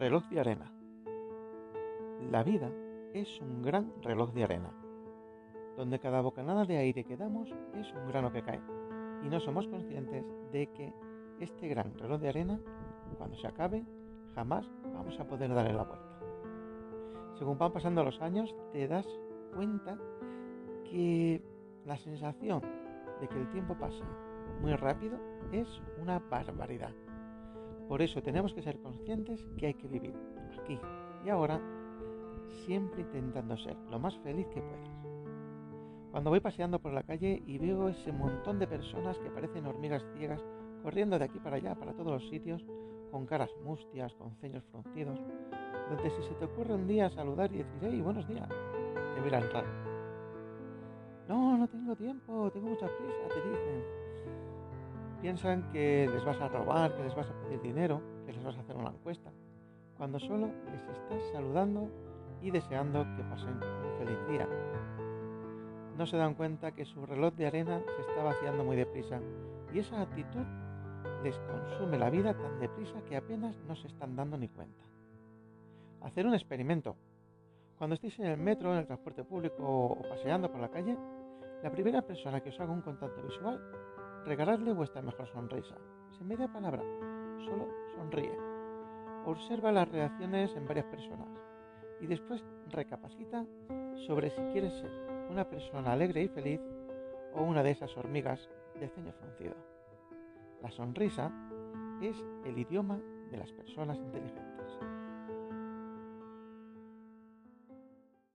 Reloj de arena. La vida es un gran reloj de arena, donde cada bocanada de aire que damos es un grano que cae, y no somos conscientes de que este gran reloj de arena, cuando se acabe, jamás vamos a poder darle la vuelta. Según van pasando los años, te das cuenta que la sensación de que el tiempo pasa muy rápido es una barbaridad. Por eso tenemos que ser conscientes que hay que vivir aquí y ahora, siempre intentando ser lo más feliz que puedas. Cuando voy paseando por la calle y veo ese montón de personas que parecen hormigas ciegas corriendo de aquí para allá, para todos los sitios, con caras mustias, con ceños fruncidos, donde si se te ocurre un día saludar y decir, hey, buenos días, te miran raro. No, no tengo tiempo, tengo mucha prisa, te dicen. Piensan que les vas a robar, que les vas a pedir dinero, que les vas a hacer una encuesta, cuando solo les estás saludando y deseando que pasen un feliz día. No se dan cuenta que su reloj de arena se está vaciando muy deprisa y esa actitud les consume la vida tan deprisa que apenas no se están dando ni cuenta. Hacer un experimento. Cuando estéis en el metro, en el transporte público o paseando por la calle, la primera persona que os haga un contacto visual, regaladle vuestra mejor sonrisa, sin media palabra, solo sonríe. Observa las reacciones en varias personas y después recapacita sobre si quieres ser una persona alegre y feliz o una de esas hormigas de ceño fruncido. La sonrisa es el idioma de las personas inteligentes.